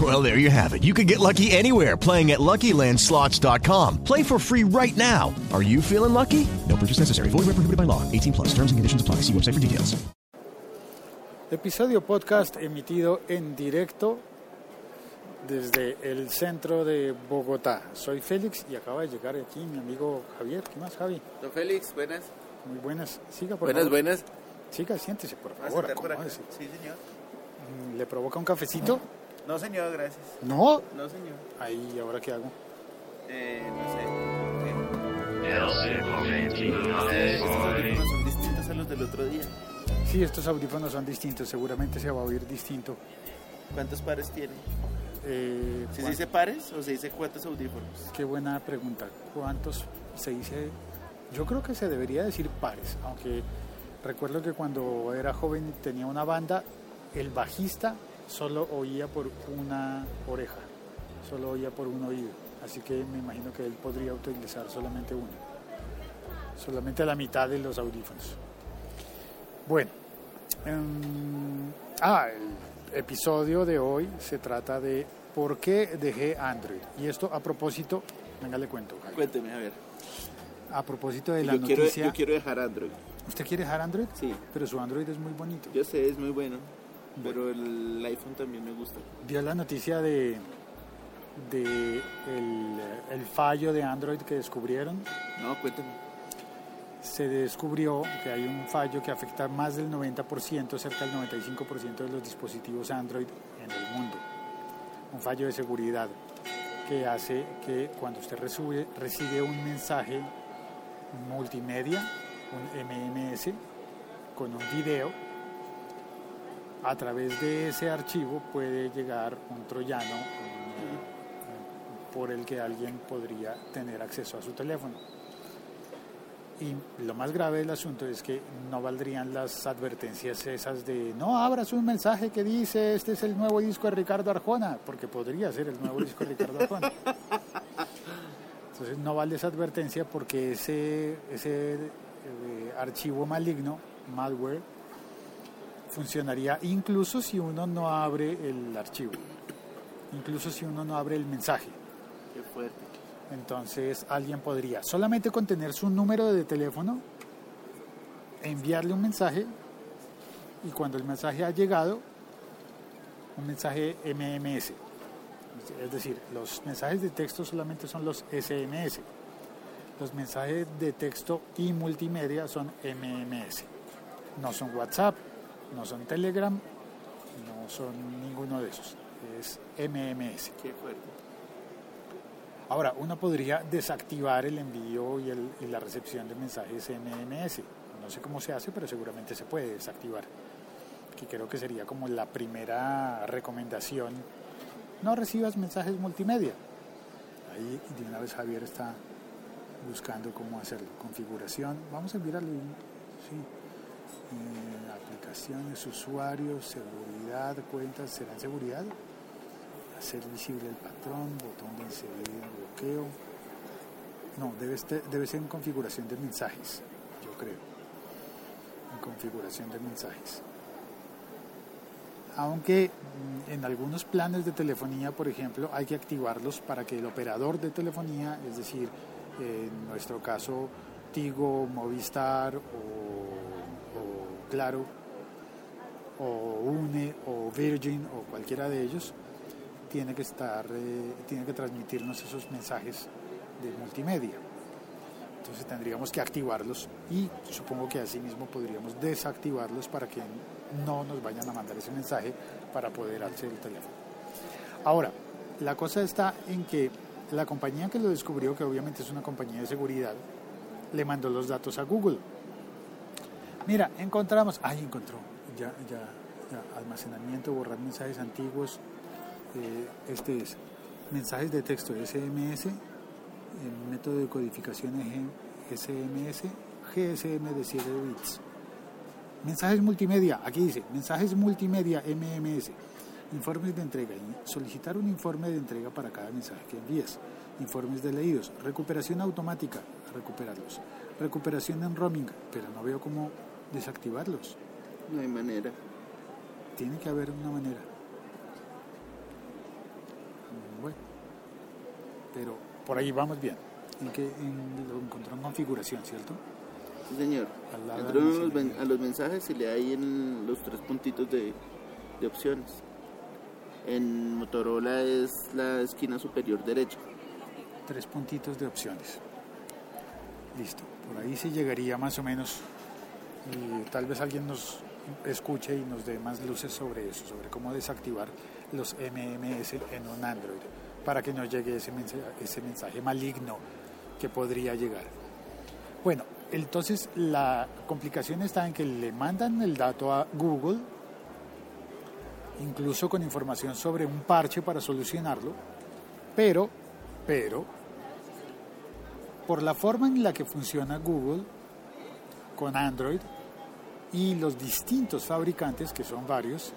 Well, there you have it. You can get lucky anywhere playing at LuckyLandSlots.com. Play for free right now. Are you feeling lucky? No purchase necessary. Void where prohibited by law. 18 plus. Terms and conditions apply. See website for details. Episodio podcast emitido en directo desde el centro de Bogotá. Soy Félix y acaba de llegar aquí mi amigo Javier. ¿Qué más, Javi? Don Félix, buenas. Muy buenas. Siga, por buenas, favor. buenas. Siga, siéntese, por ¿Vas a favor. por. Sí, señor. Mm, ¿Le provoca un cafecito? No, señor, gracias. No. No, señor. Ahí, ¿ahora qué hago? Eh, no sé. ¿Qué? Estos audífonos son distintos a los del otro día. Sí, estos audífonos son distintos. Seguramente se va a oír distinto. ¿Cuántos pares tiene? Eh, ¿Si se ¿cuán- dice pares o se dice cuántos audífonos? Qué buena pregunta. ¿Cuántos se dice? Yo creo que se debería decir pares, aunque recuerdo que cuando era joven y tenía una banda, el bajista solo oía por una oreja, solo oía por un oído. Así que me imagino que él podría utilizar solamente uno, solamente la mitad de los audífonos. Bueno, em, ah, el episodio de hoy se trata de por qué dejé Android. Y esto a propósito, venga le cuento. Jaime. Cuénteme, a ver. A propósito de la Yo quiero, noticia. yo quiero dejar Android. ¿Usted quiere dejar Android? Sí. Pero su Android es muy bonito. Yo sé, es muy bueno. Pero el iPhone también me gusta. Vio la noticia de, de el, el fallo de Android que descubrieron. No, cuénteme. Se descubrió que hay un fallo que afecta más del 90%, cerca del 95% de los dispositivos Android en el mundo. Un fallo de seguridad que hace que cuando usted recibe un mensaje multimedia, un MMS, con un video, a través de ese archivo puede llegar un troyano por el que alguien podría tener acceso a su teléfono. Y lo más grave del asunto es que no valdrían las advertencias esas de no abras un mensaje que dice este es el nuevo disco de Ricardo Arjona, porque podría ser el nuevo disco de Ricardo Arjona. Entonces no vale esa advertencia porque ese, ese eh, archivo maligno, malware, funcionaría incluso si uno no abre el archivo, incluso si uno no abre el mensaje. Qué fuerte. Entonces alguien podría solamente con tener su número de teléfono, enviarle un mensaje y cuando el mensaje ha llegado, un mensaje MMS. Es decir, los mensajes de texto solamente son los SMS. Los mensajes de texto y multimedia son MMS. No son WhatsApp, no son Telegram, no son ninguno de esos. Es MMS. Qué fuerte. Ahora, uno podría desactivar el envío y, el- y la recepción de mensajes MMS. No sé cómo se hace, pero seguramente se puede desactivar. Que creo que sería como la primera recomendación. No recibas mensajes multimedia. Ahí de una vez Javier está buscando cómo hacerlo. Configuración. Vamos a enviarlo. Sí. Eh, aplicaciones, usuarios, seguridad, cuentas. ¿Será en seguridad? hacer visible el patrón, botón de enseguida, bloqueo. No, debe, este- debe ser en configuración de mensajes, yo creo. En configuración de mensajes. Aunque mm, en algunos planes de telefonía, por ejemplo, hay que activarlos para que el operador de telefonía, es decir, en nuestro caso Tigo, Movistar o Claro, o UNE o Virgin o cualquiera de ellos, tiene que estar, eh, tiene que transmitirnos esos mensajes de multimedia. Entonces tendríamos que activarlos y supongo que así mismo podríamos desactivarlos para que no nos vayan a mandar ese mensaje para poder hacer el teléfono. Ahora, la cosa está en que la compañía que lo descubrió, que obviamente es una compañía de seguridad, le mandó los datos a Google. Mira, encontramos, ay, encontró, ya, ya, ya, almacenamiento, borrar mensajes antiguos, eh, este es mensajes de texto SMS, el método de codificación es SMS, GSM de 7 bits. Mensajes multimedia, aquí dice, mensajes multimedia MMS, informes de entrega, solicitar un informe de entrega para cada mensaje que envíes, informes de leídos, recuperación automática, recuperarlos, recuperación en roaming, pero no veo cómo desactivarlos. No hay manera. Tiene que haber una manera. Bueno, pero por ahí vamos bien. En que en, lo encontró en configuración, ¿cierto? Sí, señor. Entró a los, a los mensajes y le da ahí en los tres puntitos de, de opciones. En Motorola es la esquina superior derecha. Tres puntitos de opciones. Listo. Por ahí sí llegaría más o menos. Y tal vez alguien nos escuche y nos dé más luces sobre eso, sobre cómo desactivar los MMS en un Android para que no llegue ese mensaje, maligno que podría llegar. Bueno, entonces la complicación está en que le mandan el dato a Google, incluso con información sobre un parche para solucionarlo, pero, pero, por la forma en la que funciona Google con Android y los distintos fabricantes, que son varios,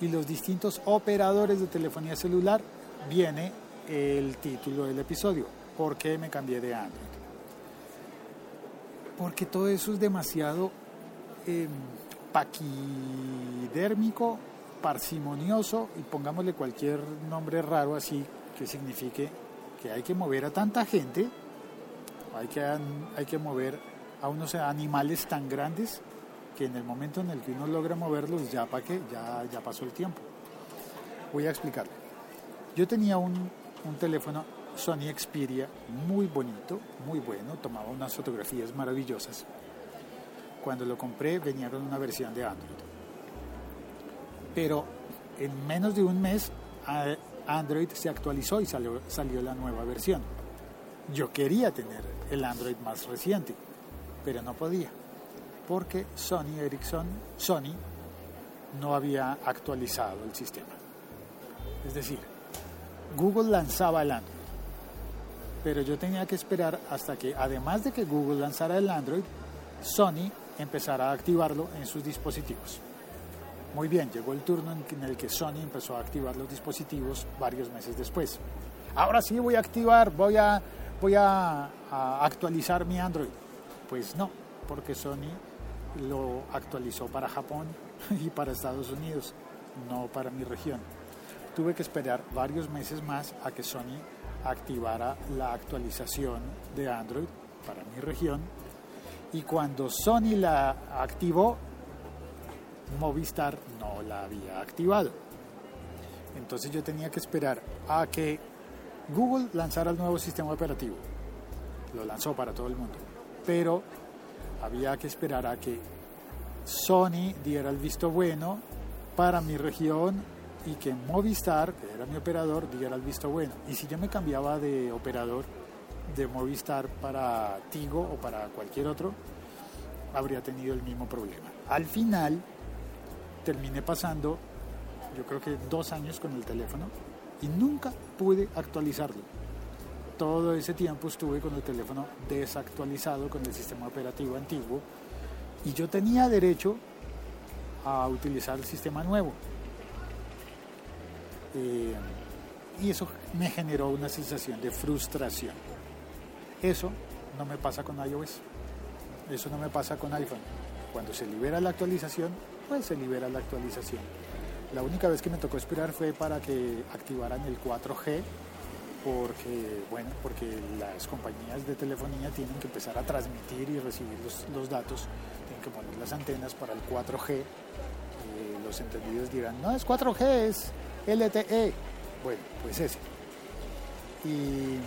y los distintos operadores de telefonía celular, viene el título del episodio. ¿Por qué me cambié de Android? Porque todo eso es demasiado eh, paquidérmico, parsimonioso y pongámosle cualquier nombre raro así que signifique que hay que mover a tanta gente, hay que, hay que mover a unos animales tan grandes que en el momento en el que uno logra moverlos ya para qué, ya, ya pasó el tiempo. Voy a explicarlo. Yo tenía un, un teléfono Sony Xperia muy bonito, muy bueno, tomaba unas fotografías maravillosas. Cuando lo compré venía con una versión de Android. Pero en menos de un mes Android se actualizó y salió, salió la nueva versión. Yo quería tener el Android más reciente, pero no podía, porque Sony Ericsson, Sony, no había actualizado el sistema. Es decir, Google lanzaba el Android, pero yo tenía que esperar hasta que, además de que Google lanzara el Android, Sony empezara a activarlo en sus dispositivos. Muy bien, llegó el turno en el que Sony empezó a activar los dispositivos varios meses después. Ahora sí voy a activar, voy a, voy a, a actualizar mi Android. Pues no, porque Sony lo actualizó para Japón y para Estados Unidos, no para mi región. Tuve que esperar varios meses más a que Sony activara la actualización de Android para mi región y cuando Sony la activó, Movistar no la había activado. Entonces yo tenía que esperar a que Google lanzara el nuevo sistema operativo. Lo lanzó para todo el mundo. Pero había que esperar a que Sony diera el visto bueno para mi región y que Movistar, que era mi operador, diera el visto bueno. Y si yo me cambiaba de operador de Movistar para Tigo o para cualquier otro, habría tenido el mismo problema. Al final terminé pasando, yo creo que dos años con el teléfono y nunca pude actualizarlo. Todo ese tiempo estuve con el teléfono desactualizado con el sistema operativo antiguo y yo tenía derecho a utilizar el sistema nuevo. Eh, y eso me generó una sensación de frustración. Eso no me pasa con iOS. Eso no me pasa con iPhone. Cuando se libera la actualización, pues se libera la actualización. La única vez que me tocó esperar fue para que activaran el 4G, porque, bueno, porque las compañías de telefonía tienen que empezar a transmitir y recibir los, datos, tienen que poner las antenas para el 4G. Eh, los entendidos dirán, no es 4G, es LTE. Bueno, pues ese. Y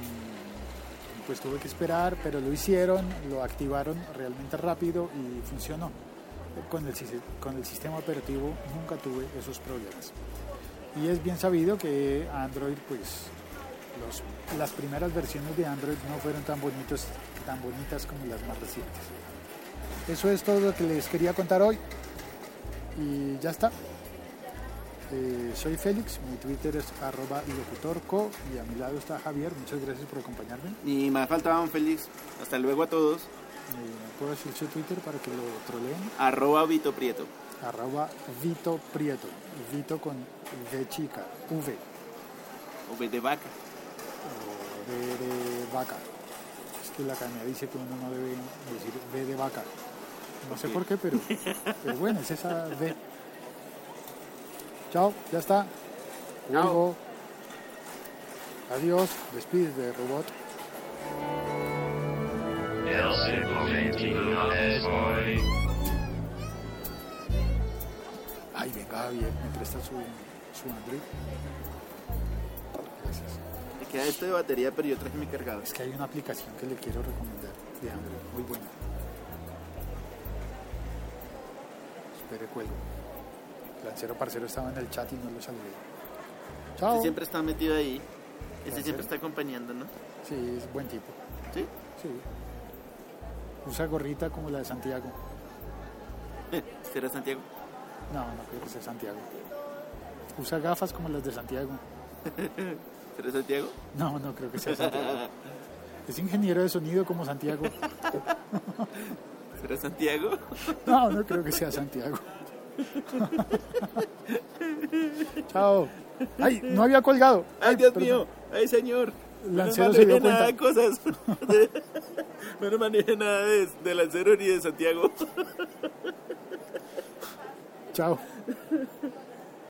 pues tuve que esperar, pero lo hicieron, lo activaron realmente rápido y funcionó. Con el, con el sistema operativo nunca tuve esos problemas. Y es bien sabido que Android, pues los, las primeras versiones de Android no fueron tan, bonitos, tan bonitas como las más recientes. Eso es todo lo que les quería contar hoy. Y ya está. Eh, soy Félix, mi Twitter es arroba locutorco y a mi lado está Javier. Muchas gracias por acompañarme. Y me faltaban Félix. Hasta luego a todos. Eh, ¿Puedo decir su Twitter para que lo troleen? Arroba Vito Prieto. Arroba Vito Prieto. Vito con V chica. V. V de vaca. De vaca. Es que la academia dice que uno no debe decir V de vaca. No sé por qué, pero, pero bueno, es esa V. Chao, ya está. Luego. Adiós. De robot. Ay, venga, Javier, me presta su, su Android. Gracias. Queda esto de batería, pero yo traje mi cargador. Es que hay una aplicación que le quiero recomendar de Android, muy buena. Espere, cuelgo. Lancero Parcero estaba en el chat y no lo saludé. Chao. Este siempre está metido ahí. Este siempre está acompañando, ¿no? Sí, es buen tipo. ¿Sí? Sí. Usa gorrita como la de Santiago. ¿Será Santiago? No, no creo que sea Santiago. Usa gafas como las de Santiago. ¿Será Santiago? No, no creo que sea Santiago. Es ingeniero de sonido como Santiago. ¿Será Santiago? No, no creo que sea Santiago. Chao. Ay, no había colgado. Ay, Dios perdón. mío. Ay, señor. Lancero no se dio nada de cosas. no no maneje nada de, de Lancero ni de Santiago. Chao.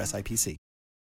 SIPC.